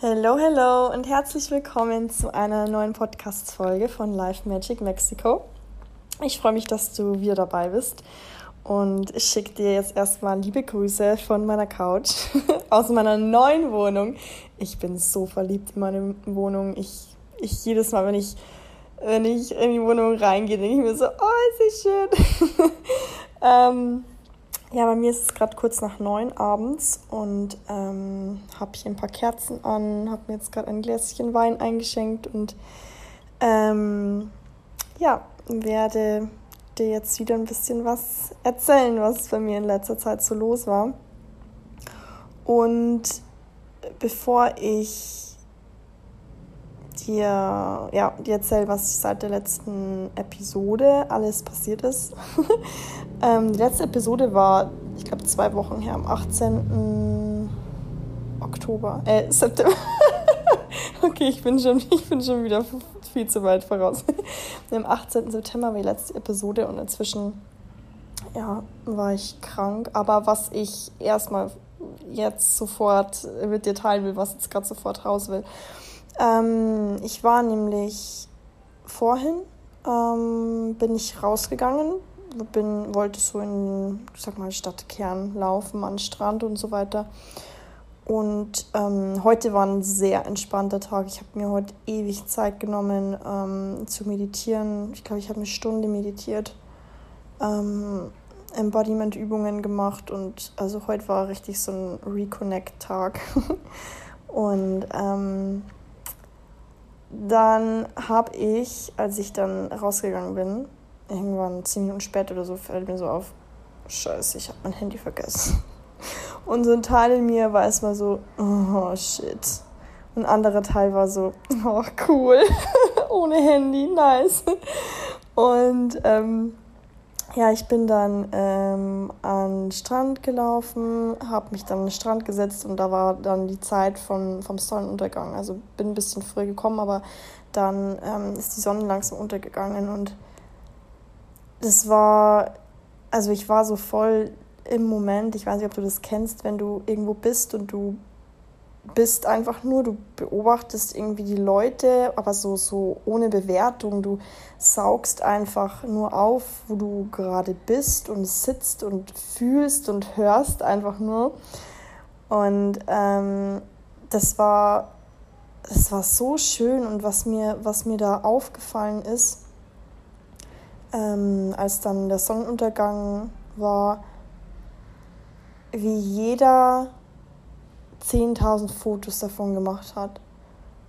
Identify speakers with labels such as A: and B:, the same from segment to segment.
A: Hello, hello und herzlich willkommen zu einer neuen Podcast-Folge von Life Magic Mexico. Ich freue mich, dass du wieder dabei bist und ich schicke dir jetzt erstmal liebe Grüße von meiner Couch aus meiner neuen Wohnung. Ich bin so verliebt in meine Wohnung. Ich, ich jedes Mal, wenn ich, wenn ich in die Wohnung reingehe, denke ich mir so, oh, ist sie schön. ähm, ja, bei mir ist es gerade kurz nach neun abends und ähm, habe hier ein paar Kerzen an, habe mir jetzt gerade ein Gläschen Wein eingeschenkt und ähm, ja, werde dir jetzt wieder ein bisschen was erzählen, was bei mir in letzter Zeit so los war. Und bevor ich dir, ja, dir erzähle, was seit der letzten Episode alles passiert ist. ähm, die letzte Episode war, ich glaube, zwei Wochen her, am 18. Oktober, äh, September. okay, ich bin, schon, ich bin schon wieder viel zu weit voraus. Am 18. September war die letzte Episode und inzwischen ja, war ich krank. Aber was ich erstmal jetzt sofort mit dir teilen will, was jetzt gerade sofort raus will, ähm, ich war nämlich vorhin, ähm, bin ich rausgegangen, bin, wollte so in, sag mal, Stadtkern laufen, an Strand und so weiter. Und ähm, heute war ein sehr entspannter Tag. Ich habe mir heute ewig Zeit genommen ähm, zu meditieren. Ich glaube, ich habe eine Stunde meditiert, ähm, Embodiment-Übungen gemacht und also heute war richtig so ein Reconnect-Tag. und ähm, dann habe ich, als ich dann rausgegangen bin, irgendwann zehn Minuten später oder so, fällt mir so auf, scheiße, ich habe mein Handy vergessen. Und so ein Teil in mir war erstmal so, oh shit. Und ein anderer Teil war so, oh cool, ohne Handy, nice. Und ähm, ja, ich bin dann ähm, an den Strand gelaufen, habe mich dann an den Strand gesetzt und da war dann die Zeit von, vom Sonnenuntergang. Also bin ein bisschen früh gekommen, aber dann ähm, ist die Sonne langsam untergegangen und das war, also ich war so voll im Moment, ich weiß nicht, ob du das kennst, wenn du irgendwo bist und du bist einfach nur, du beobachtest irgendwie die Leute, aber so, so ohne Bewertung. Du saugst einfach nur auf, wo du gerade bist und sitzt und fühlst und hörst einfach nur. Und ähm, das war, das war so schön und was mir, was mir da aufgefallen ist, ähm, als dann der Sonnenuntergang war, wie jeder 10.000 Fotos davon gemacht hat.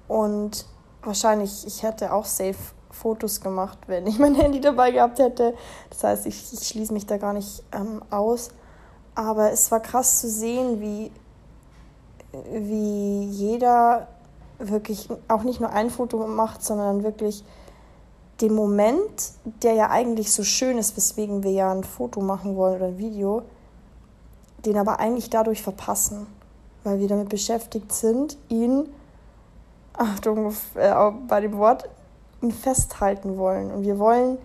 A: Und wahrscheinlich, ich hätte auch safe Fotos gemacht, wenn ich mein Handy dabei gehabt hätte. Das heißt, ich, ich schließe mich da gar nicht ähm, aus. Aber es war krass zu sehen, wie, wie jeder wirklich auch nicht nur ein Foto macht, sondern wirklich den Moment, der ja eigentlich so schön ist, weswegen wir ja ein Foto machen wollen oder ein Video, den aber eigentlich dadurch verpassen weil wir damit beschäftigt sind, ihn, Achtung äh, bei dem Wort, festhalten wollen. Und wir wollen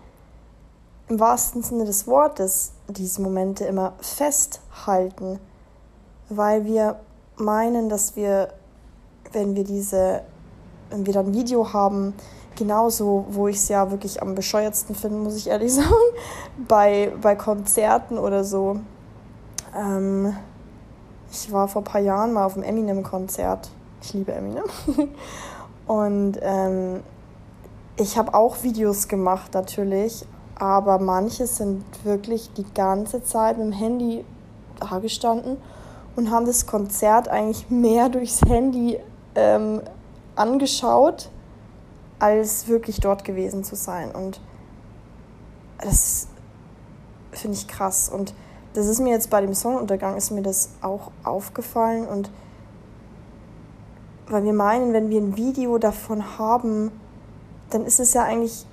A: im wahrsten Sinne des Wortes diese Momente immer festhalten, weil wir meinen, dass wir, wenn wir diese, wenn wir dann Video haben, genauso, wo ich es ja wirklich am bescheuertsten finde, muss ich ehrlich sagen, bei, bei Konzerten oder so, ähm, ich war vor ein paar Jahren mal auf einem Eminem-Konzert. Ich liebe Eminem. Und ähm, ich habe auch Videos gemacht natürlich, aber manche sind wirklich die ganze Zeit mit dem Handy da gestanden und haben das Konzert eigentlich mehr durchs Handy ähm, angeschaut, als wirklich dort gewesen zu sein. Und das finde ich krass. Und das ist mir jetzt bei dem Sonnenuntergang ist mir das auch aufgefallen und weil wir meinen, wenn wir ein Video davon haben, dann ist es ja eigentlich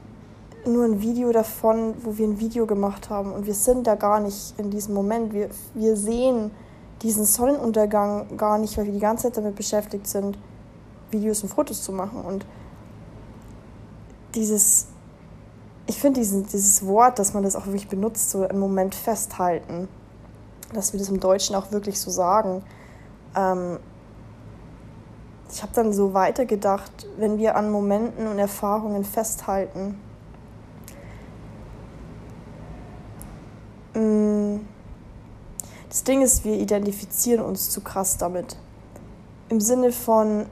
A: nur ein Video davon, wo wir ein Video gemacht haben und wir sind da gar nicht in diesem Moment. Wir, wir sehen diesen Sonnenuntergang gar nicht, weil wir die ganze Zeit damit beschäftigt sind, Videos und Fotos zu machen und dieses ich finde dieses Wort, dass man das auch wirklich benutzt, so im Moment festhalten, dass wir das im Deutschen auch wirklich so sagen, ähm, ich habe dann so weitergedacht, wenn wir an Momenten und Erfahrungen festhalten. Mm, das Ding ist, wir identifizieren uns zu krass damit. Im Sinne von,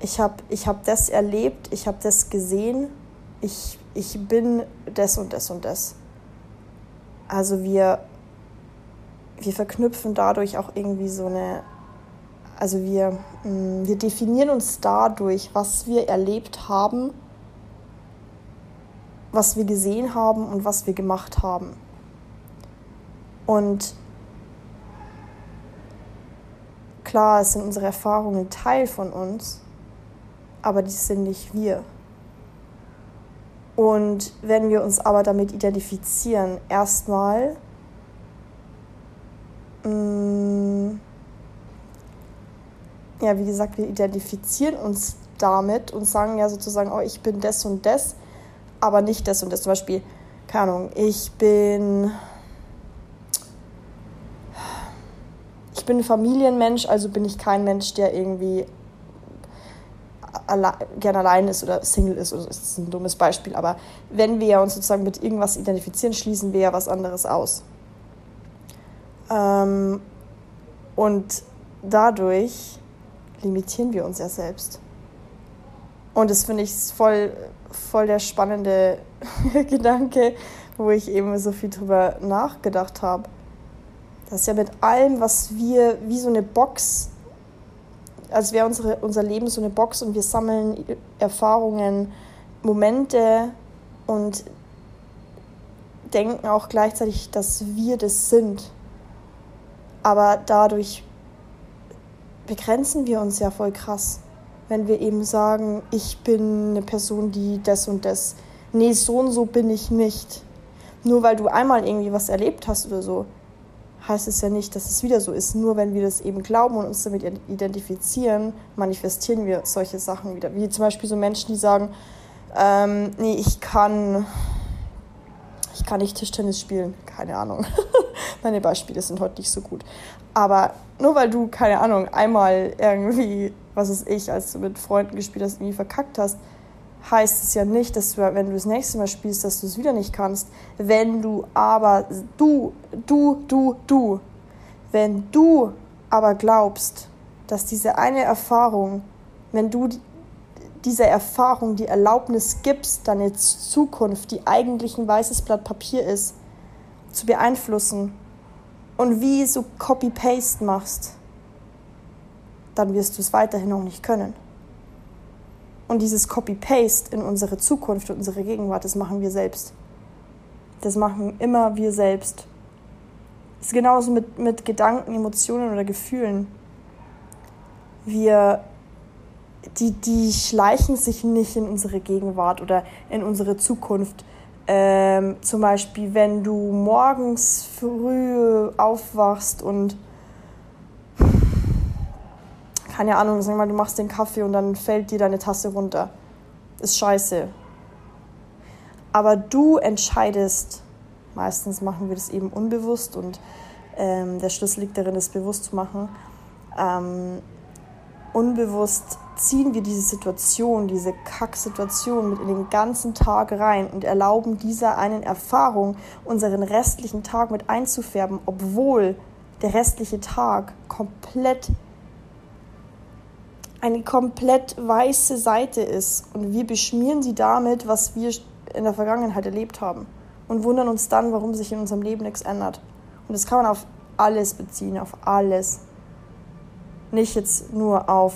A: ich habe ich hab das erlebt, ich habe das gesehen, ich, ich bin das und das und das. Also wir, wir verknüpfen dadurch auch irgendwie so eine, also wir, mm, wir definieren uns dadurch, was wir erlebt haben, was wir gesehen haben und was wir gemacht haben. Und klar, es sind unsere Erfahrungen Teil von uns, aber die sind nicht wir. Und wenn wir uns aber damit identifizieren, erstmal mm, ja, wie gesagt, wir identifizieren uns damit und sagen ja sozusagen, oh, ich bin das und das, aber nicht das und das. Zum Beispiel, keine Ahnung, ich bin ich bin ein Familienmensch, also bin ich kein Mensch, der irgendwie alle, gern allein ist oder Single ist. Oder das ist ein dummes Beispiel, aber wenn wir uns sozusagen mit irgendwas identifizieren, schließen wir ja was anderes aus. Ähm, und dadurch limitieren wir uns ja selbst. Und das finde ich voll, voll der spannende Gedanke, wo ich eben so viel drüber nachgedacht habe. Dass ja mit allem, was wir wie so eine Box als wäre unsere, unser Leben so eine Box und wir sammeln Erfahrungen, Momente und denken auch gleichzeitig, dass wir das sind. Aber dadurch begrenzen wir uns ja voll krass, wenn wir eben sagen, ich bin eine Person, die das und das. Nee, so und so bin ich nicht. Nur weil du einmal irgendwie was erlebt hast oder so, heißt es ja nicht, dass es wieder so ist. Nur wenn wir das eben glauben und uns damit identifizieren, manifestieren wir solche Sachen wieder. Wie zum Beispiel so Menschen, die sagen, ähm, nee, ich kann, ich kann nicht Tischtennis spielen. Keine Ahnung. Meine Beispiele sind heute nicht so gut. Aber nur weil du, keine Ahnung, einmal irgendwie, was ist ich, als du mit Freunden gespielt hast, irgendwie verkackt hast, heißt es ja nicht, dass du, wenn du das nächste Mal spielst, dass du es wieder nicht kannst. Wenn du aber, du, du, du, du, wenn du aber glaubst, dass diese eine Erfahrung, wenn du dieser Erfahrung die Erlaubnis gibst, deine Zukunft, die eigentlich ein weißes Blatt Papier ist, zu beeinflussen und wie so Copy-Paste machst, dann wirst du es weiterhin auch nicht können. Und dieses Copy-Paste in unsere Zukunft und unsere Gegenwart, das machen wir selbst. Das machen immer wir selbst. Es ist genauso mit, mit Gedanken, Emotionen oder Gefühlen. Wir, die, die schleichen sich nicht in unsere Gegenwart oder in unsere Zukunft. Ähm, zum Beispiel, wenn du morgens früh aufwachst und keine Ahnung, sag mal, du machst den Kaffee und dann fällt dir deine Tasse runter. Ist scheiße. Aber du entscheidest, meistens machen wir das eben unbewusst und ähm, der Schlüssel liegt darin, das bewusst zu machen. Ähm, unbewusst ziehen wir diese Situation, diese Kacksituation mit in den ganzen Tag rein und erlauben dieser einen Erfahrung, unseren restlichen Tag mit einzufärben, obwohl der restliche Tag komplett eine komplett weiße Seite ist und wir beschmieren sie damit, was wir in der Vergangenheit erlebt haben und wundern uns dann, warum sich in unserem Leben nichts ändert. Und das kann man auf alles beziehen, auf alles. Nicht jetzt nur auf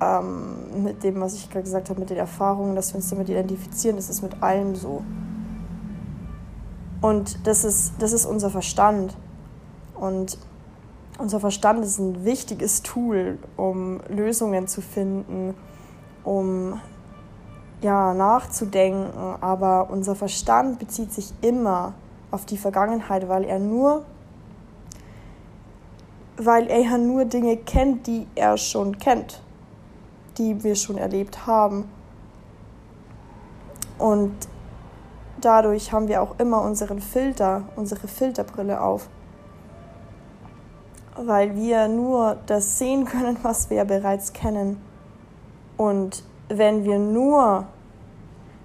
A: ähm, mit dem, was ich gerade gesagt habe, mit den Erfahrungen, dass wir uns damit identifizieren, das ist mit allem so. Und das ist, das ist unser Verstand. Und unser Verstand ist ein wichtiges Tool, um Lösungen zu finden, um ja, nachzudenken, aber unser Verstand bezieht sich immer auf die Vergangenheit, weil er nur weil er ja nur Dinge kennt, die er schon kennt, die wir schon erlebt haben. Und dadurch haben wir auch immer unseren Filter, unsere Filterbrille auf. Weil wir nur das sehen können, was wir bereits kennen. Und wenn wir nur,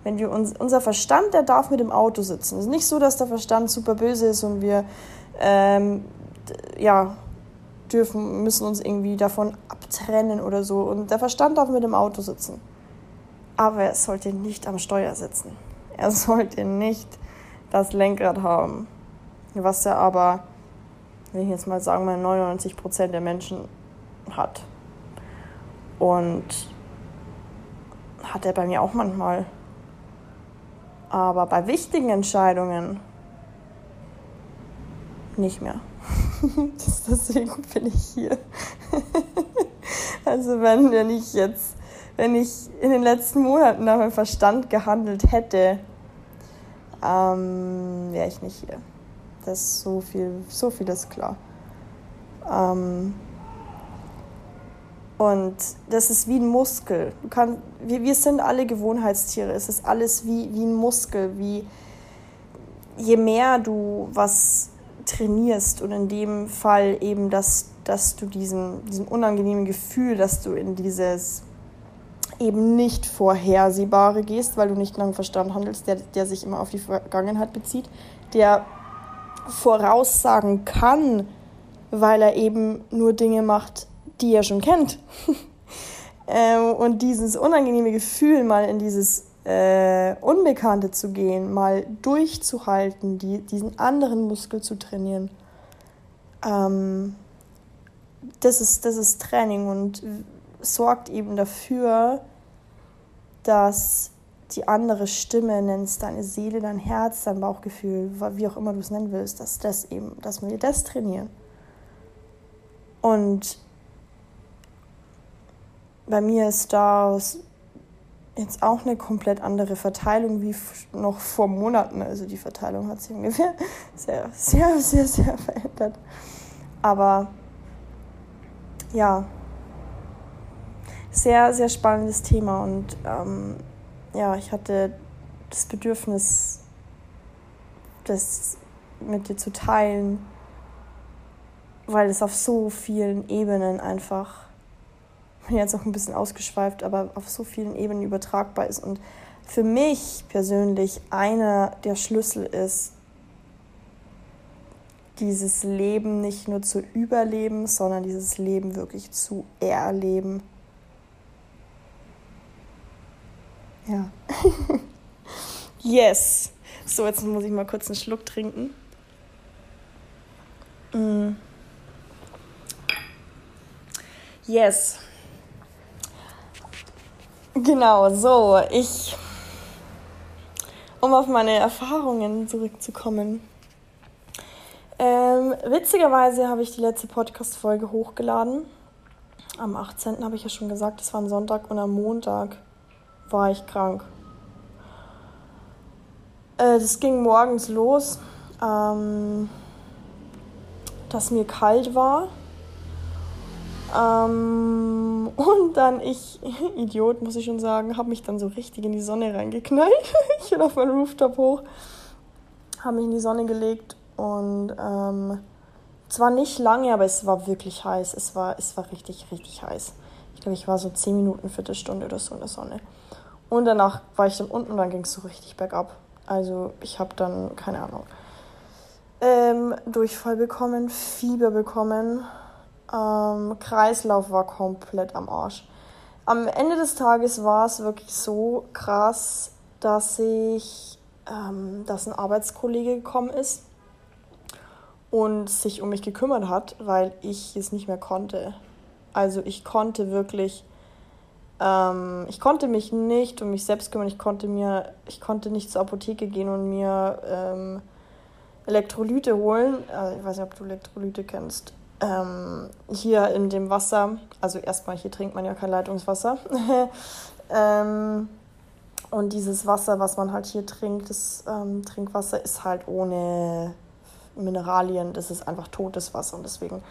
A: wenn wir uns, unser Verstand, der darf mit dem Auto sitzen. Es ist nicht so, dass der Verstand super böse ist und wir, ähm, ja, dürfen, müssen uns irgendwie davon abtrennen oder so. Und der Verstand darf mit dem Auto sitzen. Aber er sollte nicht am Steuer sitzen. Er sollte nicht das Lenkrad haben. Was er aber, wenn ich jetzt mal sagen, mal 99 Prozent der Menschen hat. Und hat er bei mir auch manchmal. Aber bei wichtigen Entscheidungen nicht mehr. Deswegen bin ich hier. also wenn, wenn ich jetzt, wenn ich in den letzten Monaten nach meinem Verstand gehandelt hätte, ähm, wäre ich nicht hier. Das ist so viel, so viel ist klar. Ähm, und das ist wie ein Muskel. Du kann, wir, wir sind alle Gewohnheitstiere. Es ist alles wie, wie ein Muskel. Wie, je mehr du was trainierst und in dem Fall eben, dass, dass du diesen, diesen unangenehmen Gefühl, dass du in dieses eben nicht Vorhersehbare gehst, weil du nicht lang Verstand handelst, der, der sich immer auf die Vergangenheit bezieht, der voraussagen kann, weil er eben nur Dinge macht, die er schon kennt. ähm, und dieses unangenehme Gefühl, mal in dieses äh, Unbekannte zu gehen, mal durchzuhalten, die, diesen anderen Muskel zu trainieren, ähm, das, ist, das ist Training und sorgt eben dafür, dass die andere Stimme, nennst deine Seele, dein Herz, dein Bauchgefühl, wie auch immer du es nennen willst, dass das eben, dass wir das trainieren. Und bei mir ist da jetzt auch eine komplett andere Verteilung wie noch vor Monaten. Also die Verteilung hat sich ungefähr sehr, sehr, sehr, sehr verändert. Aber ja, sehr, sehr spannendes Thema und ähm, ja, ich hatte das Bedürfnis, das mit dir zu teilen, weil es auf so vielen Ebenen einfach bin jetzt auch ein bisschen ausgeschweift, aber auf so vielen Ebenen übertragbar ist. Und für mich persönlich einer der Schlüssel ist, dieses Leben nicht nur zu überleben, sondern dieses Leben wirklich zu erleben. Ja. yes. So, jetzt muss ich mal kurz einen Schluck trinken. Mm. Yes. Genau, so, ich, um auf meine Erfahrungen zurückzukommen. Ähm, witzigerweise habe ich die letzte Podcast-Folge hochgeladen. Am 18. habe ich ja schon gesagt, es war ein Sonntag und am Montag war ich krank. Äh, ging morgens los, ähm, dass mir kalt war ähm, und dann ich, Idiot, muss ich schon sagen, habe mich dann so richtig in die Sonne reingeknallt. ich bin auf meinen Rooftop hoch, habe mich in die Sonne gelegt und ähm, zwar nicht lange, aber es war wirklich heiß. Es war, es war richtig, richtig heiß. Ich glaube, ich war so 10 Minuten, Viertelstunde oder so in der Sonne. Und danach war ich dann unten und dann ging es so richtig bergab. Also ich habe dann, keine Ahnung, ähm, Durchfall bekommen, Fieber bekommen, ähm, Kreislauf war komplett am Arsch. Am Ende des Tages war es wirklich so krass, dass ich, ähm, dass ein Arbeitskollege gekommen ist und sich um mich gekümmert hat, weil ich es nicht mehr konnte. Also ich konnte wirklich, ähm, ich konnte mich nicht um mich selbst kümmern. Ich konnte mir, ich konnte nicht zur Apotheke gehen und mir ähm, Elektrolyte holen. Äh, ich weiß nicht, ob du Elektrolyte kennst ähm, hier in dem Wasser, also erstmal hier trinkt man ja kein Leitungswasser. ähm, und dieses Wasser, was man halt hier trinkt, das ähm, Trinkwasser, ist halt ohne Mineralien, das ist einfach totes Wasser. Und deswegen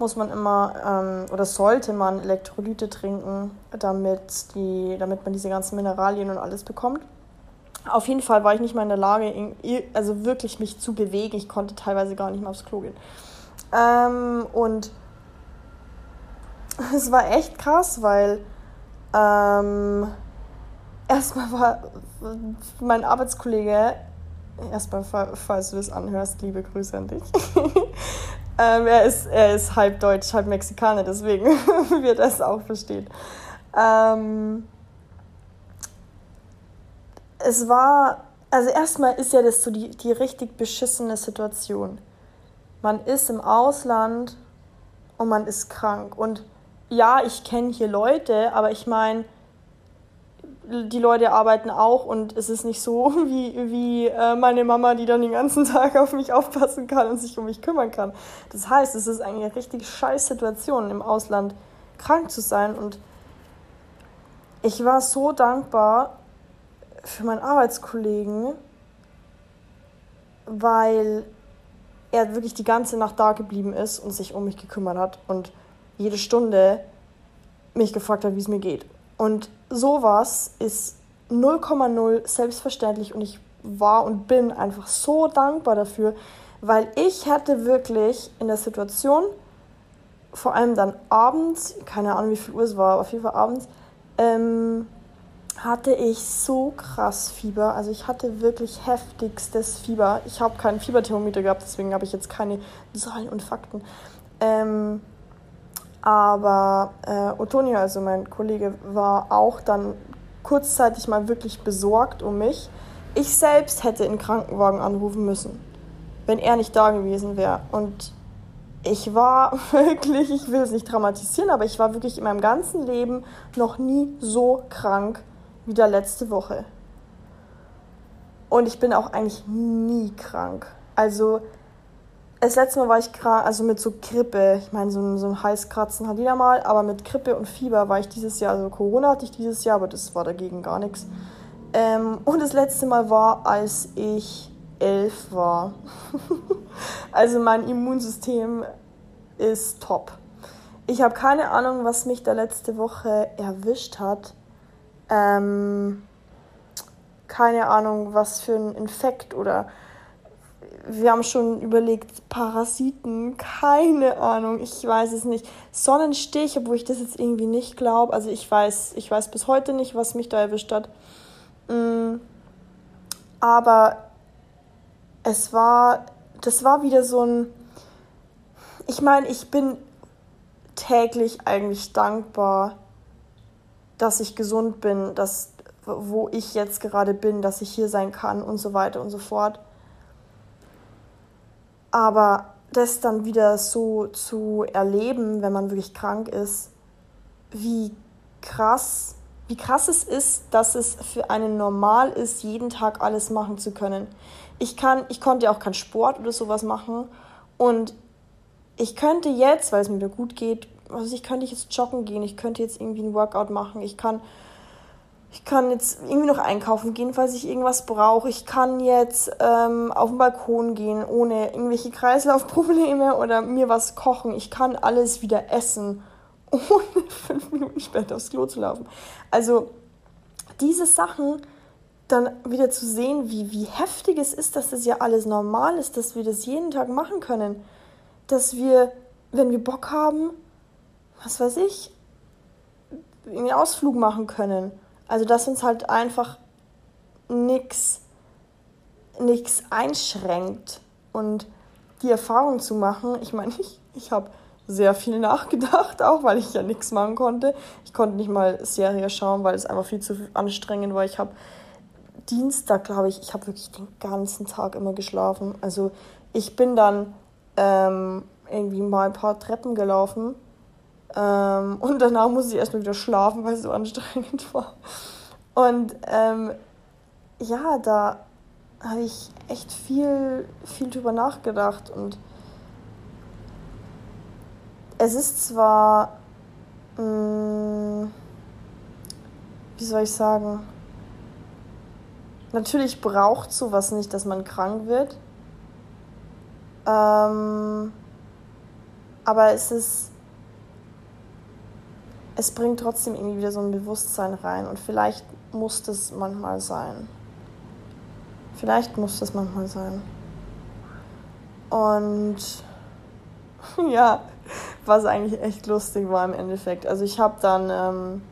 A: muss man immer ähm, oder sollte man Elektrolyte trinken, damit, die, damit man diese ganzen Mineralien und alles bekommt. Auf jeden Fall war ich nicht mal in der Lage, also wirklich mich zu bewegen. Ich konnte teilweise gar nicht mehr aufs Klo gehen. Ähm, und es war echt krass, weil ähm, erstmal war mein Arbeitskollege, erstmal, falls du das anhörst, liebe Grüße an dich. ähm, er, ist, er ist halb Deutsch, halb Mexikaner, deswegen wird er es auch verstehen. Ähm, es war, also erstmal ist ja das so die, die richtig beschissene Situation. Man ist im Ausland und man ist krank. Und ja, ich kenne hier Leute, aber ich meine, die Leute arbeiten auch und es ist nicht so wie, wie äh, meine Mama, die dann den ganzen Tag auf mich aufpassen kann und sich um mich kümmern kann. Das heißt, es ist eine richtig scheiß Situation, im Ausland krank zu sein. Und ich war so dankbar für meinen Arbeitskollegen, weil er wirklich die ganze Nacht da geblieben ist und sich um mich gekümmert hat und jede Stunde mich gefragt hat, wie es mir geht. Und sowas ist 0,0 selbstverständlich und ich war und bin einfach so dankbar dafür, weil ich hatte wirklich in der Situation, vor allem dann abends, keine Ahnung wie viel Uhr es war, auf jeden Fall abends, ähm, hatte ich so krass Fieber. Also ich hatte wirklich heftigstes Fieber. Ich habe keinen Fieberthermometer gehabt, deswegen habe ich jetzt keine Zahlen und Fakten. Ähm, aber äh, Otonio, also mein Kollege, war auch dann kurzzeitig mal wirklich besorgt um mich. Ich selbst hätte in Krankenwagen anrufen müssen, wenn er nicht da gewesen wäre. Und ich war wirklich, ich will es nicht dramatisieren, aber ich war wirklich in meinem ganzen Leben noch nie so krank wieder letzte Woche. Und ich bin auch eigentlich nie krank. Also, das letzte Mal war ich krank, also mit so Grippe. Ich meine, so, so ein Heißkratzen hat jeder mal, aber mit Grippe und Fieber war ich dieses Jahr, also Corona hatte ich dieses Jahr, aber das war dagegen gar nichts. Ähm, und das letzte Mal war, als ich elf war. also mein Immunsystem ist top. Ich habe keine Ahnung, was mich da letzte Woche erwischt hat. Ähm, keine Ahnung, was für ein Infekt oder wir haben schon überlegt, Parasiten, keine Ahnung, ich weiß es nicht. Sonnenstich, obwohl ich das jetzt irgendwie nicht glaube. Also ich weiß, ich weiß bis heute nicht, was mich da erwischt hat. Mm, aber es war, das war wieder so ein, ich meine, ich bin täglich eigentlich dankbar dass ich gesund bin, dass wo ich jetzt gerade bin, dass ich hier sein kann und so weiter und so fort. Aber das dann wieder so zu erleben, wenn man wirklich krank ist, wie krass, wie krass es ist, dass es für einen normal ist, jeden Tag alles machen zu können. Ich kann, ich konnte ja auch keinen Sport oder sowas machen und ich könnte jetzt, weil es mir gut geht, also ich könnte jetzt joggen gehen, ich könnte jetzt irgendwie ein Workout machen, ich kann, ich kann jetzt irgendwie noch einkaufen gehen, falls ich irgendwas brauche. Ich kann jetzt ähm, auf den Balkon gehen, ohne irgendwelche Kreislaufprobleme oder mir was kochen. Ich kann alles wieder essen, ohne fünf Minuten später aufs Klo zu laufen. Also diese Sachen dann wieder zu sehen, wie, wie heftig es ist, dass das ja alles normal ist, dass wir das jeden Tag machen können. Dass wir, wenn wir Bock haben, was weiß ich, einen Ausflug machen können. Also dass uns halt einfach nichts nichts einschränkt und die Erfahrung zu machen, ich meine, ich, ich habe sehr viel nachgedacht, auch weil ich ja nichts machen konnte. Ich konnte nicht mal Serie schauen, weil es einfach viel zu anstrengend war. Ich habe Dienstag, glaube ich, ich habe wirklich den ganzen Tag immer geschlafen. Also ich bin dann ähm, irgendwie mal ein paar Treppen gelaufen ähm, und danach musste ich erstmal wieder schlafen, weil es so anstrengend war. Und ähm, ja, da habe ich echt viel, viel drüber nachgedacht. Und es ist zwar, mh, mm, wie soll ich sagen, natürlich braucht sowas nicht, dass man krank wird. Ähm, aber es ist es bringt trotzdem irgendwie wieder so ein Bewusstsein rein und vielleicht muss das manchmal sein. Vielleicht muss das manchmal sein. Und ja, was eigentlich echt lustig war im Endeffekt. Also ich habe dann ähm,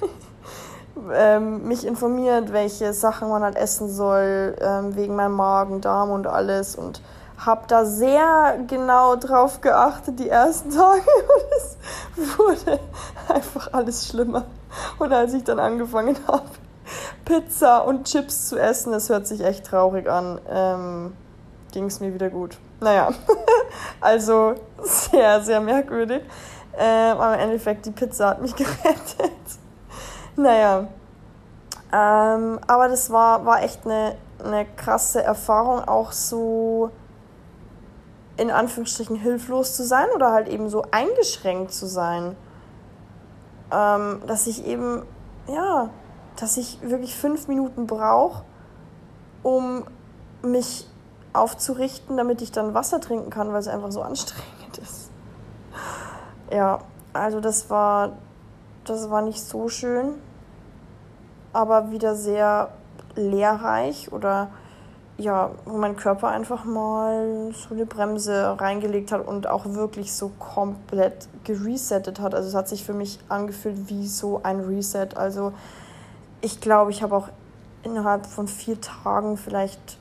A: ähm, mich informiert, welche Sachen man halt essen soll, ähm, wegen meinem Magen, Darm und alles. Und habe da sehr genau drauf geachtet die ersten Tage. Und es wurde einfach alles schlimmer. Und als ich dann angefangen habe, Pizza und Chips zu essen, das hört sich echt traurig an, ähm, ging es mir wieder gut. Naja, also sehr, sehr merkwürdig. Ähm, aber im Endeffekt, die Pizza hat mich gerettet. naja, ähm, aber das war, war echt eine, eine krasse Erfahrung, auch so in Anführungsstrichen hilflos zu sein oder halt eben so eingeschränkt zu sein. Ähm, dass ich eben, ja, dass ich wirklich fünf Minuten brauche, um mich aufzurichten, damit ich dann Wasser trinken kann, weil es einfach so anstrengend ist. Ja, also das war, das war nicht so schön, aber wieder sehr lehrreich oder ja, wo mein Körper einfach mal so eine Bremse reingelegt hat und auch wirklich so komplett geresettet hat. Also es hat sich für mich angefühlt wie so ein Reset. Also ich glaube, ich habe auch innerhalb von vier Tagen vielleicht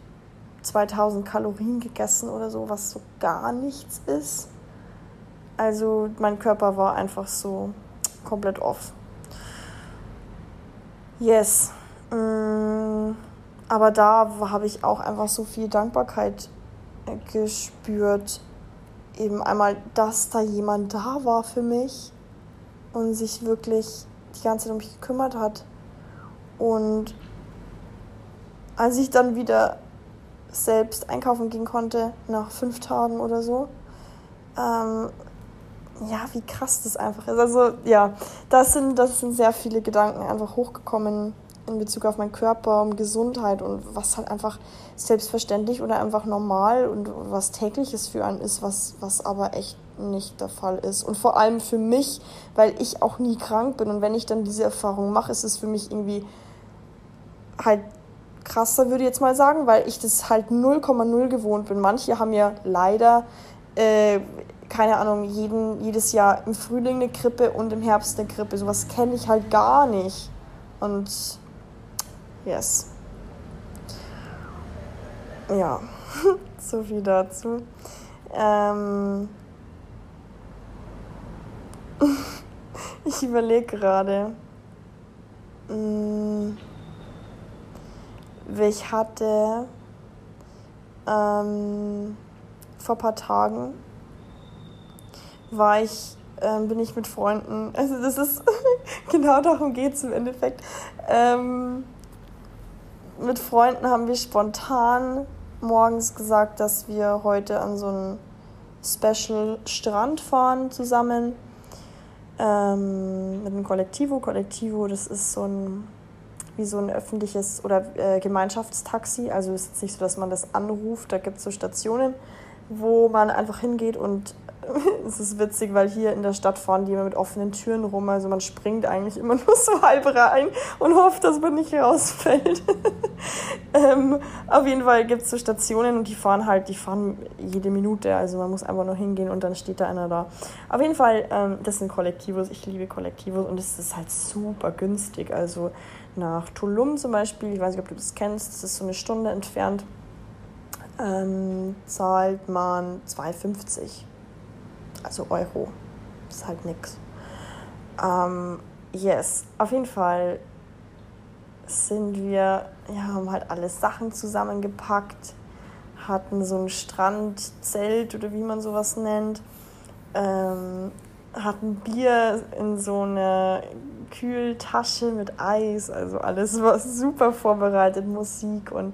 A: 2000 Kalorien gegessen oder so, was so gar nichts ist. Also mein Körper war einfach so komplett off. Yes. Mm, aber da habe ich auch einfach so viel Dankbarkeit gespürt. Eben einmal, dass da jemand da war für mich und sich wirklich die ganze Zeit um mich gekümmert hat. Und als ich dann wieder selbst einkaufen gehen konnte, nach fünf Tagen oder so. Ähm, ja, wie krass das einfach ist. Also ja, das sind, das sind sehr viele Gedanken einfach hochgekommen in Bezug auf meinen Körper, um Gesundheit und was halt einfach selbstverständlich oder einfach normal und was tägliches für einen ist, was, was aber echt nicht der Fall ist. Und vor allem für mich, weil ich auch nie krank bin und wenn ich dann diese Erfahrung mache, ist es für mich irgendwie halt krasser, würde ich jetzt mal sagen, weil ich das halt 0,0 gewohnt bin. Manche haben ja leider, äh, keine Ahnung, jeden, jedes Jahr im Frühling eine Grippe und im Herbst eine Grippe. Sowas kenne ich halt gar nicht. Und yes. Ja, so viel dazu. Ähm ich überlege gerade. Mm ich hatte ähm, vor ein paar Tagen war ich, ähm, bin ich mit Freunden, also das ist, genau darum geht es im Endeffekt. Ähm, mit Freunden haben wir spontan morgens gesagt, dass wir heute an so einen Special Strand fahren zusammen. Ähm, mit einem Kollektivo. Kollektivo, das ist so ein wie so ein öffentliches oder äh, Gemeinschaftstaxi. Also es ist nicht so, dass man das anruft. Da gibt es so Stationen, wo man einfach hingeht und es ist witzig, weil hier in der Stadt fahren die immer mit offenen Türen rum. Also man springt eigentlich immer nur so halb rein und hofft, dass man nicht rausfällt. ähm, auf jeden Fall gibt es so Stationen und die fahren halt, die fahren jede Minute. Also man muss einfach nur hingehen und dann steht da einer da. Auf jeden Fall, ähm, das sind Kollektivos. Ich liebe Kollektivos und es ist halt super günstig. Also nach Tulum zum Beispiel, ich weiß nicht, ob du das kennst, das ist so eine Stunde entfernt, ähm, zahlt man 2,50. Also Euro. Ist halt nix. Ähm, yes, auf jeden Fall sind wir, ja, haben halt alle Sachen zusammengepackt, hatten so ein Strandzelt oder wie man sowas nennt, ähm, hatten Bier in so einer Kühltasche mit Eis, also alles war super vorbereitet, Musik und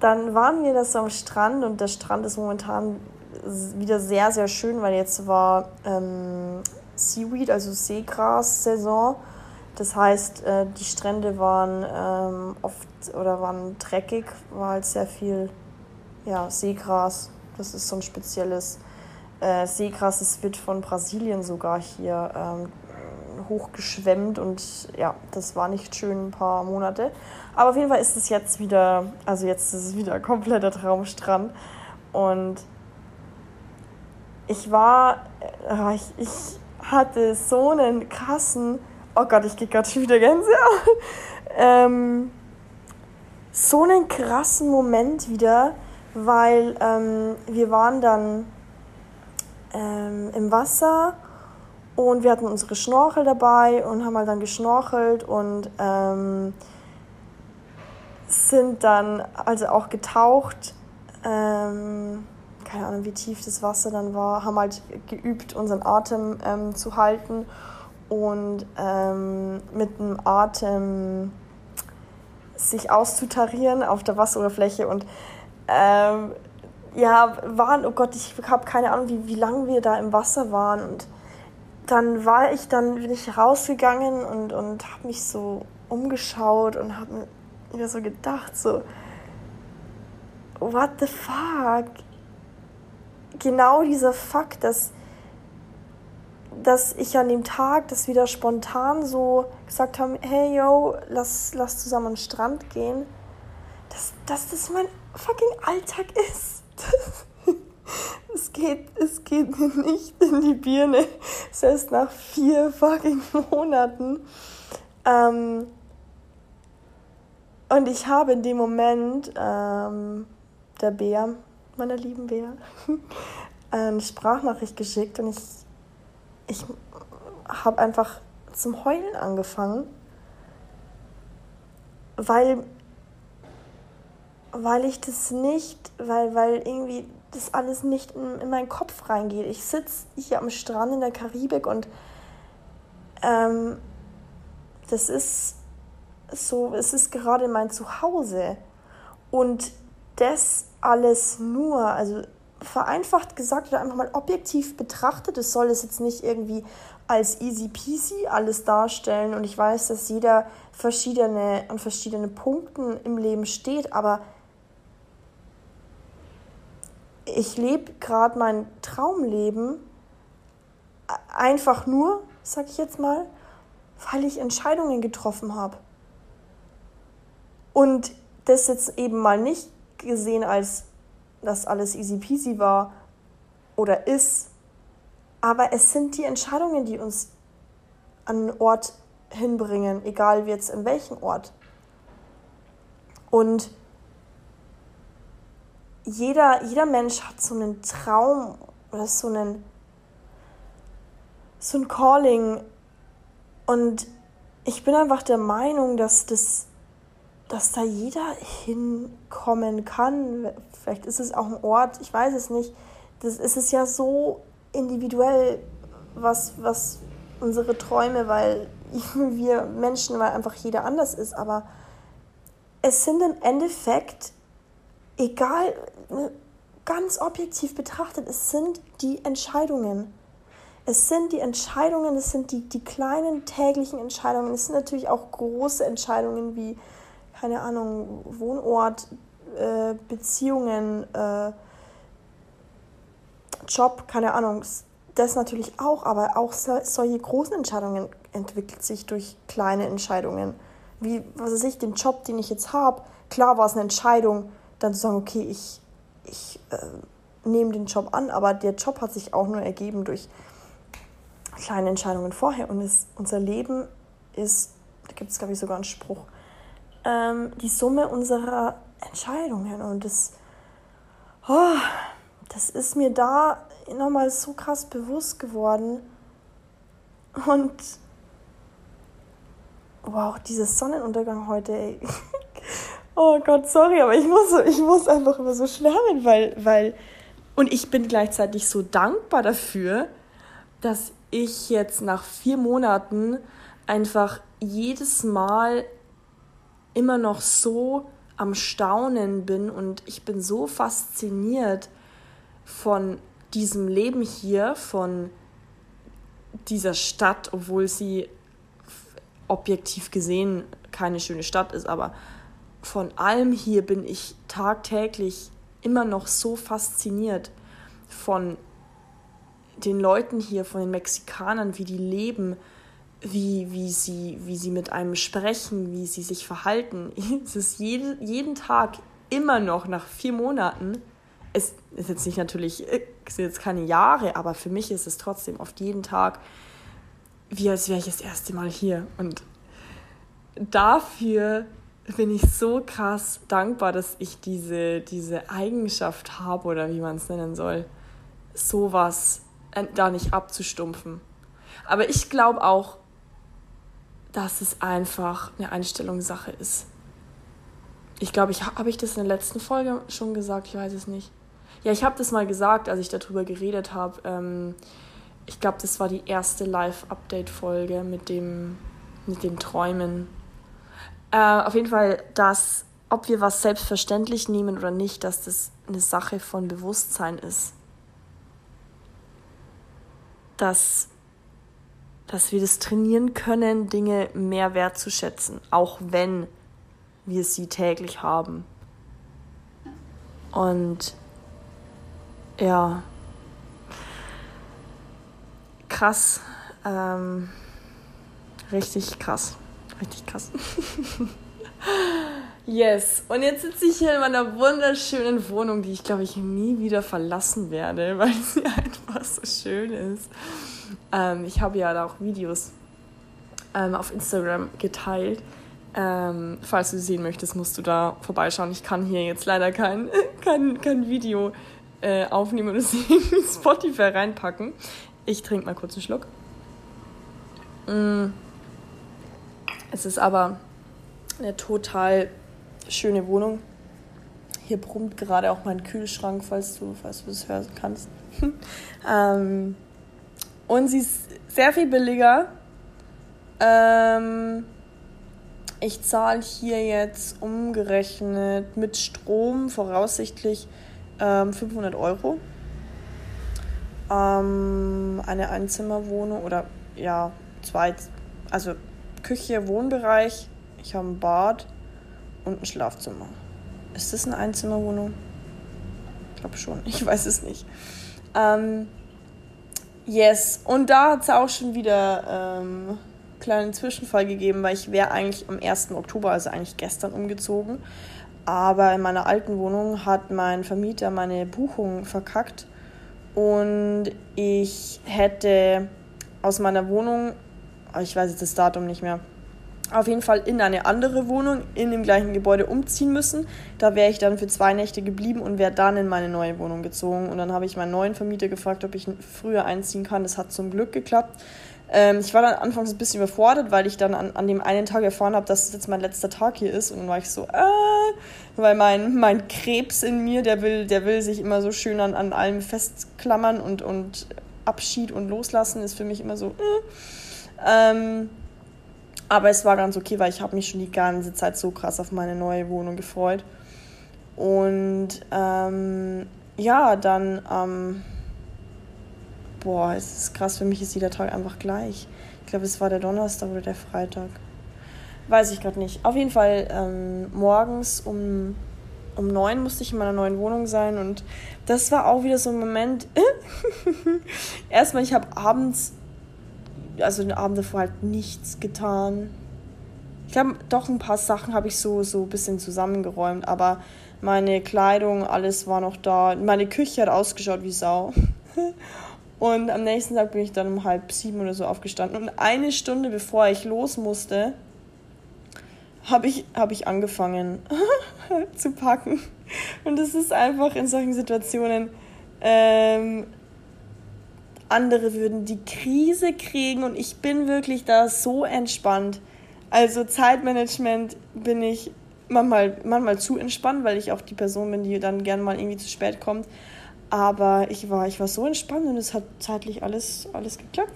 A: dann waren wir das am Strand und der Strand ist momentan wieder sehr, sehr schön, weil jetzt war ähm, Seaweed, also Seegras-Saison. Das heißt, äh, die Strände waren ähm, oft oder waren dreckig, war halt sehr viel ja, Seegras. Das ist so ein spezielles äh, Seegras, das wird von Brasilien sogar hier ähm, hochgeschwemmt und ja, das war nicht schön ein paar Monate. Aber auf jeden Fall ist es jetzt wieder, also jetzt ist es wieder kompletter Traumstrand und ich war, äh, ich, ich hatte so einen krassen, oh Gott, ich gehe gerade schon wieder Gänsehaut, ähm, so einen krassen Moment wieder, weil ähm, wir waren dann ähm, im Wasser und wir hatten unsere Schnorchel dabei und haben halt dann geschnorchelt und ähm, sind dann also auch getaucht. Ähm, keine Ahnung, wie tief das Wasser dann war, haben halt geübt, unseren Atem ähm, zu halten und ähm, mit dem Atem sich auszutarieren auf der Wasseroberfläche und ähm, ja, waren, oh Gott, ich habe keine Ahnung, wie, wie lange wir da im Wasser waren und dann war ich, dann bin ich rausgegangen und, und habe mich so umgeschaut und habe mir so gedacht, so, what the fuck? Genau dieser Fakt, dass, dass ich an dem Tag das wieder spontan so gesagt habe, hey yo, lass, lass zusammen an den Strand gehen, dass, dass das mein fucking Alltag ist. es geht, es geht mir nicht in die Birne, selbst nach vier fucking Monaten. Ähm, und ich habe in dem Moment ähm, der Bär, meiner lieben Bär, eine Sprachnachricht geschickt und ich, ich habe einfach zum Heulen angefangen, weil, weil ich das nicht, weil, weil irgendwie das alles nicht in, in meinen Kopf reingeht. Ich sitze hier am Strand in der Karibik und ähm, das ist so, es ist gerade mein Zuhause. Und das alles nur, also vereinfacht gesagt oder einfach mal objektiv betrachtet, es soll es jetzt nicht irgendwie als easy peasy alles darstellen und ich weiß, dass jeder verschiedene an verschiedene Punkten im Leben steht, aber ich lebe gerade mein Traumleben einfach nur, sag ich jetzt mal, weil ich Entscheidungen getroffen habe. Und das jetzt eben mal nicht gesehen als, dass alles easy peasy war oder ist, aber es sind die Entscheidungen, die uns an einen Ort hinbringen, egal jetzt in welchen Ort. Und jeder, jeder Mensch hat so einen Traum oder so einen so ein Calling und ich bin einfach der Meinung, dass das dass da jeder hinkommen kann. Vielleicht ist es auch ein Ort, ich weiß es nicht. Das ist es ja so individuell, was, was unsere Träume, weil wir Menschen, weil einfach jeder anders ist. Aber es sind im Endeffekt, egal, ganz objektiv betrachtet, es sind die Entscheidungen. Es sind die Entscheidungen, es sind die, die kleinen täglichen Entscheidungen. Es sind natürlich auch große Entscheidungen wie keine Ahnung, Wohnort, äh, Beziehungen, äh, Job, keine Ahnung, das natürlich auch, aber auch so, solche großen Entscheidungen entwickeln sich durch kleine Entscheidungen. Wie, was weiß ich, den Job, den ich jetzt habe, klar war es eine Entscheidung, dann zu sagen, okay, ich, ich äh, nehme den Job an, aber der Job hat sich auch nur ergeben durch kleine Entscheidungen vorher. Und es, unser Leben ist, da gibt es, glaube ich, sogar einen Spruch, ähm, die Summe unserer Entscheidungen. Und das, oh, das ist mir da nochmal so krass bewusst geworden. Und wow, dieses Sonnenuntergang heute, ey. oh Gott, sorry, aber ich muss, ich muss einfach immer so schwärmen, weil, weil, und ich bin gleichzeitig so dankbar dafür, dass ich jetzt nach vier Monaten einfach jedes Mal immer noch so am Staunen bin und ich bin so fasziniert von diesem Leben hier, von dieser Stadt, obwohl sie objektiv gesehen keine schöne Stadt ist, aber von allem hier bin ich tagtäglich immer noch so fasziniert von den Leuten hier, von den Mexikanern, wie die leben, wie, wie, sie, wie sie mit einem sprechen, wie sie sich verhalten. Es ist jede, jeden Tag immer noch nach vier Monaten, es ist jetzt nicht natürlich, es sind jetzt keine Jahre, aber für mich ist es trotzdem oft jeden Tag, wie als wäre ich das erste Mal hier. Und dafür bin ich so krass dankbar, dass ich diese, diese Eigenschaft habe oder wie man es nennen soll, sowas äh, da nicht abzustumpfen. Aber ich glaube auch, dass es einfach eine Einstellungssache ist. Ich glaube, ich habe ich das in der letzten Folge schon gesagt, ich weiß es nicht. Ja, ich habe das mal gesagt, als ich darüber geredet habe. Ähm, ich glaube, das war die erste Live-Update-Folge mit dem, mit dem Träumen. Äh, auf jeden Fall, dass, ob wir was selbstverständlich nehmen oder nicht, dass das eine Sache von Bewusstsein ist. Dass, dass wir das trainieren können, Dinge mehr wertzuschätzen, auch wenn wir sie täglich haben. Und ja, krass. Ähm, richtig krass. Richtig krass. yes. Und jetzt sitze ich hier in meiner wunderschönen Wohnung, die ich glaube ich nie wieder verlassen werde, weil sie einfach so schön ist. Ähm, ich habe ja da auch Videos ähm, auf Instagram geteilt ähm, falls du sie sehen möchtest, musst du da vorbeischauen. Ich kann hier jetzt leider kein, kein, kein Video äh, aufnehmen und es in Spotify reinpacken. Ich trinke mal kurz einen Schluck. Mm. Es ist aber eine total schöne Wohnung. Hier brummt gerade auch mein Kühlschrank, falls du, falls du es hören kannst. ähm, und sie ist sehr viel billiger. Ähm, ich zahle hier jetzt umgerechnet mit Strom voraussichtlich ähm, 500 Euro. Ähm, eine Einzimmerwohnung oder ja, zwei, also Küche, Wohnbereich. Ich habe ein Bad und ein Schlafzimmer. Ist das eine Einzimmerwohnung? Ich glaube schon, ich weiß es nicht. Ähm, yes, und da hat es auch schon wieder ähm, kleinen Zwischenfall gegeben, weil ich wäre eigentlich am 1. Oktober, also eigentlich gestern, umgezogen. Aber in meiner alten Wohnung hat mein Vermieter meine Buchung verkackt und ich hätte aus meiner Wohnung, ich weiß jetzt das Datum nicht mehr, auf jeden Fall in eine andere Wohnung in dem gleichen Gebäude umziehen müssen. Da wäre ich dann für zwei Nächte geblieben und wäre dann in meine neue Wohnung gezogen. Und dann habe ich meinen neuen Vermieter gefragt, ob ich früher einziehen kann. Das hat zum Glück geklappt. Ähm, ich war dann anfangs ein bisschen überfordert, weil ich dann an, an dem einen Tag erfahren habe, dass es jetzt mein letzter Tag hier ist. Und dann war ich so, äh, weil mein, mein Krebs in mir, der will, der will sich immer so schön an, an allem festklammern und, und Abschied und Loslassen ist für mich immer so, äh. ähm, aber es war ganz okay, weil ich habe mich schon die ganze Zeit so krass auf meine neue Wohnung gefreut. Und ähm, ja, dann ähm, boah, es ist krass, für mich ist jeder Tag einfach gleich. Ich glaube, es war der Donnerstag oder der Freitag. Weiß ich gerade nicht. Auf jeden Fall ähm, morgens um, um neun musste ich in meiner neuen Wohnung sein und das war auch wieder so ein Moment. Erstmal, ich habe abends, also den Abend davor halt nichts getan. Ich glaube, doch ein paar Sachen habe ich so, so ein bisschen zusammengeräumt, aber meine Kleidung, alles war noch da. Meine Küche hat ausgeschaut wie Sau. Und am nächsten Tag bin ich dann um halb sieben oder so aufgestanden. Und eine Stunde bevor ich los musste, habe ich, hab ich angefangen zu packen. Und es ist einfach in solchen Situationen, ähm, andere würden die Krise kriegen und ich bin wirklich da so entspannt. Also Zeitmanagement bin ich manchmal, manchmal zu entspannt, weil ich auch die Person bin, die dann gern mal irgendwie zu spät kommt. Aber ich war, ich war so entspannt und es hat zeitlich alles, alles geklappt.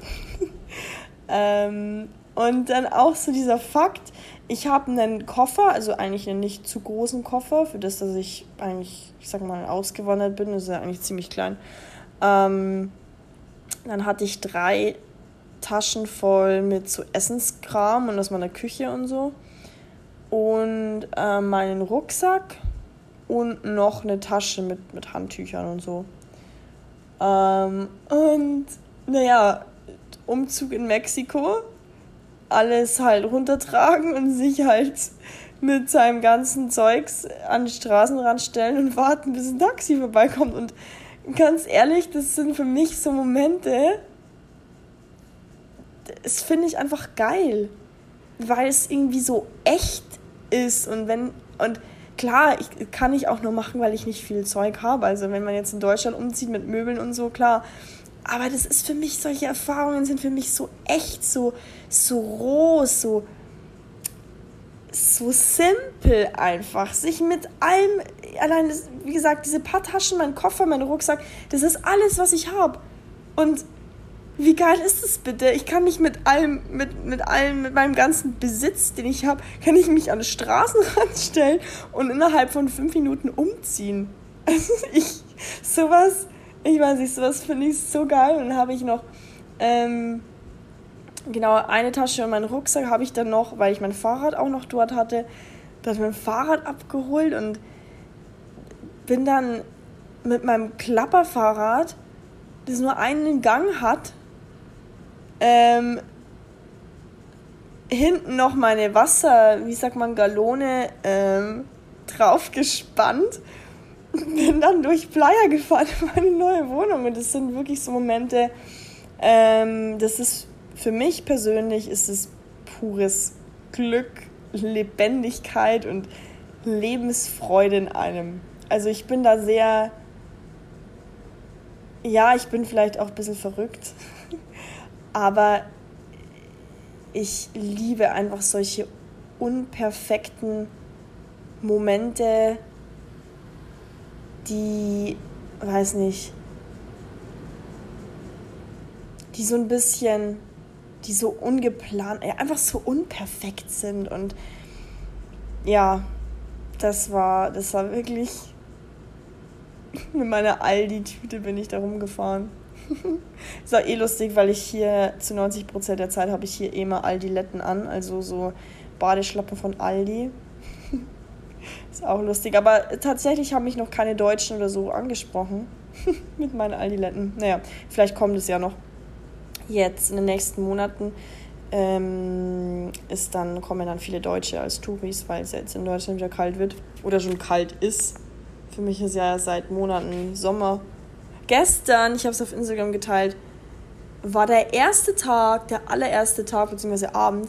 A: ähm, und dann auch so dieser Fakt, ich habe einen Koffer, also eigentlich einen nicht zu großen Koffer, für das, dass ich eigentlich, ich sag mal, ausgewandert bin, das ist ja eigentlich ziemlich klein. Ähm, dann hatte ich drei Taschen voll mit so Essenskram und aus meiner Küche und so. Und äh, meinen Rucksack und noch eine Tasche mit, mit Handtüchern und so. Ähm, und naja, Umzug in Mexiko, alles halt runtertragen und sich halt mit seinem ganzen Zeugs an den Straßenrand stellen und warten, bis ein Taxi vorbeikommt. Und ganz ehrlich, das sind für mich so Momente, das finde ich einfach geil, weil es irgendwie so echt ist und wenn und klar, ich kann ich auch nur machen, weil ich nicht viel Zeug habe. Also wenn man jetzt in Deutschland umzieht mit Möbeln und so, klar. Aber das ist für mich, solche Erfahrungen sind für mich so echt, so, so roh, so, so simpel einfach. Sich mit allem, allein, wie gesagt, diese paar Taschen, mein Koffer, mein Rucksack, das ist alles, was ich habe. Und wie geil ist das bitte? Ich kann mich mit allem, mit, mit allem, mit meinem ganzen Besitz, den ich habe, kann ich mich an den Straßenrand stellen und innerhalb von fünf Minuten umziehen. Also ich, sowas, ich weiß nicht, sowas finde ich so geil. Und dann habe ich noch, ähm, genau, eine Tasche und meinen Rucksack habe ich dann noch, weil ich mein Fahrrad auch noch dort hatte, das mein Fahrrad abgeholt und bin dann mit meinem Klapperfahrrad, das nur einen Gang hat, ähm, hinten noch meine Wasser, wie sagt man, Galone ähm, drauf gespannt. Bin dann durch Playa gefahren in meine neue Wohnung. Und das sind wirklich so Momente, ähm, das ist für mich persönlich ist es pures Glück, Lebendigkeit und Lebensfreude in einem. Also ich bin da sehr, ja, ich bin vielleicht auch ein bisschen verrückt. Aber ich liebe einfach solche unperfekten Momente, die, weiß nicht, die so ein bisschen, die so ungeplant, einfach so unperfekt sind. Und ja, das war, das war wirklich, mit meiner Aldi-Tüte bin ich da rumgefahren. ist auch eh lustig, weil ich hier zu 90% der Zeit habe ich hier eh mal Aldi-Letten an, also so Badeschlappen von Aldi. ist auch lustig, aber tatsächlich haben mich noch keine Deutschen oder so angesprochen mit meinen Aldi-Letten. Naja, vielleicht kommt es ja noch. Jetzt in den nächsten Monaten ähm, ist dann, kommen dann viele Deutsche als Touris, weil es jetzt in Deutschland wieder kalt wird oder schon kalt ist. Für mich ist ja seit Monaten Sommer gestern, ich habe es auf Instagram geteilt, war der erste Tag, der allererste Tag bzw. Abend,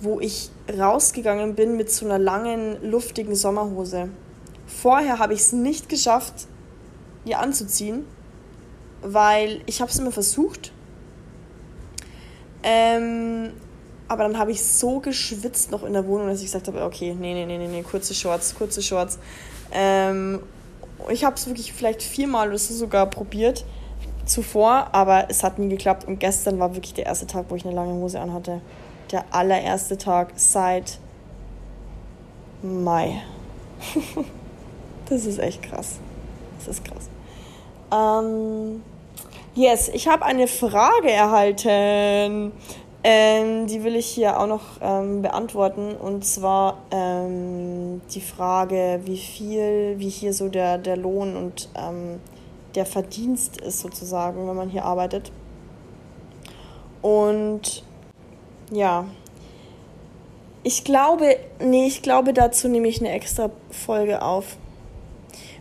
A: wo ich rausgegangen bin mit so einer langen, luftigen Sommerhose. Vorher habe ich es nicht geschafft, die anzuziehen, weil ich habe es immer versucht. Ähm, aber dann habe ich so geschwitzt noch in der Wohnung, dass ich gesagt habe, okay, nee, nee, nee, nee, kurze Shorts, kurze Shorts. Ähm, ich habe es wirklich vielleicht viermal oder so sogar probiert zuvor, aber es hat nie geklappt. Und gestern war wirklich der erste Tag, wo ich eine lange Hose anhatte. Der allererste Tag seit Mai. das ist echt krass. Das ist krass. Ähm, yes, ich habe eine Frage erhalten. Ähm, die will ich hier auch noch ähm, beantworten. Und zwar ähm, die Frage, wie viel, wie hier so der, der Lohn und ähm, der Verdienst ist sozusagen, wenn man hier arbeitet. Und ja, ich glaube, nee, ich glaube, dazu nehme ich eine extra Folge auf.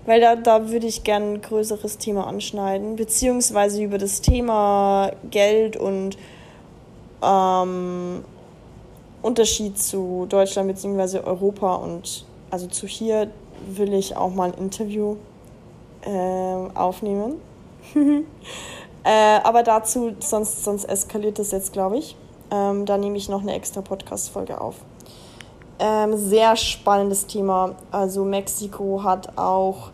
A: Weil da, da würde ich gerne ein größeres Thema anschneiden, beziehungsweise über das Thema Geld und ähm, Unterschied zu Deutschland bzw. Europa und also zu hier will ich auch mal ein Interview äh, aufnehmen. äh, aber dazu, sonst, sonst eskaliert das jetzt, glaube ich. Ähm, da nehme ich noch eine extra Podcast-Folge auf. Ähm, sehr spannendes Thema. Also Mexiko hat auch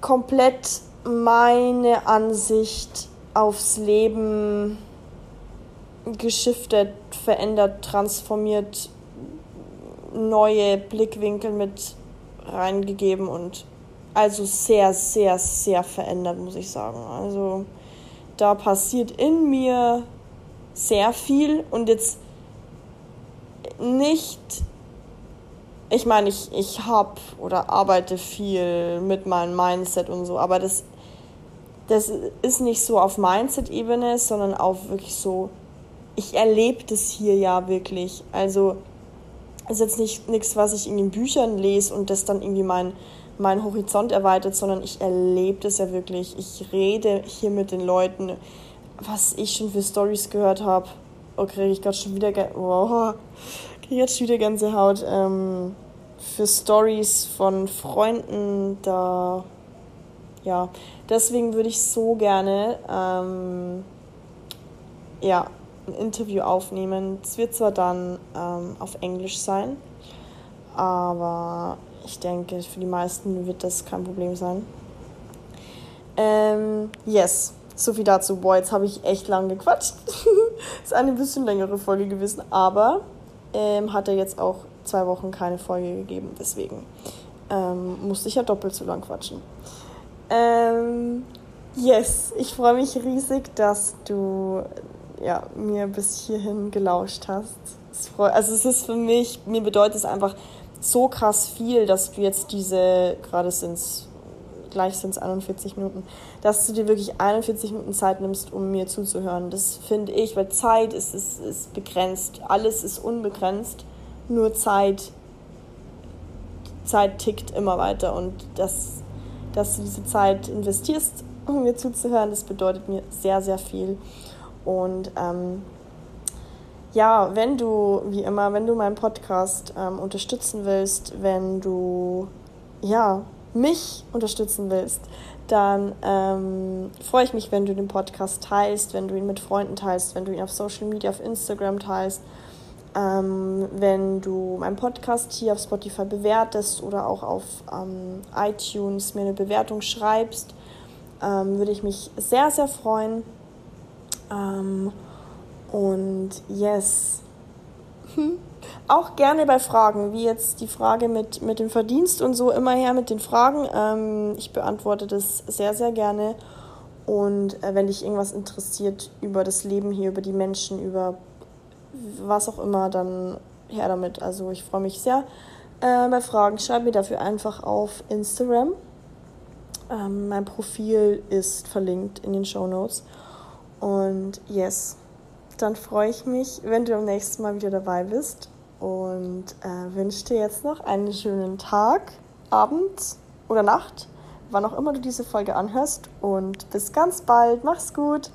A: komplett meine Ansicht aufs Leben geschiftet, verändert, transformiert, neue Blickwinkel mit reingegeben und also sehr, sehr, sehr verändert, muss ich sagen. Also da passiert in mir sehr viel und jetzt nicht, ich meine, ich, ich habe oder arbeite viel mit meinem Mindset und so, aber das, das ist nicht so auf Mindset-Ebene, sondern auf wirklich so ich erlebe das hier ja wirklich. Also ist jetzt nicht nichts, was ich in den Büchern lese und das dann irgendwie mein, mein Horizont erweitert, sondern ich erlebe das ja wirklich. Ich rede hier mit den Leuten, was ich schon für Stories gehört habe. Oh, kriege ich gerade schon wieder, wow, kriege jetzt wieder ganze Haut. Ähm, für Stories von Freunden, da, ja, deswegen würde ich so gerne, ähm, ja, ein Interview aufnehmen. Es wird zwar dann ähm, auf Englisch sein, aber ich denke, für die meisten wird das kein Problem sein. Ähm, yes, so viel dazu. Boah, jetzt habe ich echt lang gequatscht. ist eine bisschen längere Folge gewesen, aber ähm, hat er jetzt auch zwei Wochen keine Folge gegeben, deswegen ähm, musste ich ja doppelt so lang quatschen. Ähm, yes, ich freue mich riesig, dass du ja, mir bis hierhin gelauscht hast. Also es ist für mich, mir bedeutet es einfach so krass viel, dass du jetzt diese, gerade sind es, gleich sind es 41 Minuten, dass du dir wirklich 41 Minuten Zeit nimmst, um mir zuzuhören. Das finde ich, weil Zeit ist, ist, ist begrenzt. Alles ist unbegrenzt. Nur Zeit, Zeit tickt immer weiter und das, dass du diese Zeit investierst, um mir zuzuhören, das bedeutet mir sehr, sehr viel. Und ähm, ja, wenn du, wie immer, wenn du meinen Podcast ähm, unterstützen willst, wenn du ja, mich unterstützen willst, dann ähm, freue ich mich, wenn du den Podcast teilst, wenn du ihn mit Freunden teilst, wenn du ihn auf Social Media, auf Instagram teilst, ähm, wenn du meinen Podcast hier auf Spotify bewertest oder auch auf ähm, iTunes mir eine Bewertung schreibst, ähm, würde ich mich sehr, sehr freuen. Ähm, und yes. Auch gerne bei Fragen, wie jetzt die Frage mit, mit dem Verdienst und so, immer her mit den Fragen. Ähm, ich beantworte das sehr, sehr gerne. Und äh, wenn dich irgendwas interessiert über das Leben hier, über die Menschen, über was auch immer, dann her damit. Also ich freue mich sehr äh, bei Fragen. Schreib mir dafür einfach auf Instagram. Ähm, mein Profil ist verlinkt in den Show Notes. Und yes, dann freue ich mich, wenn du am nächsten Mal wieder dabei bist und äh, wünsche dir jetzt noch einen schönen Tag, Abend oder Nacht, wann auch immer du diese Folge anhörst. Und bis ganz bald. Mach's gut.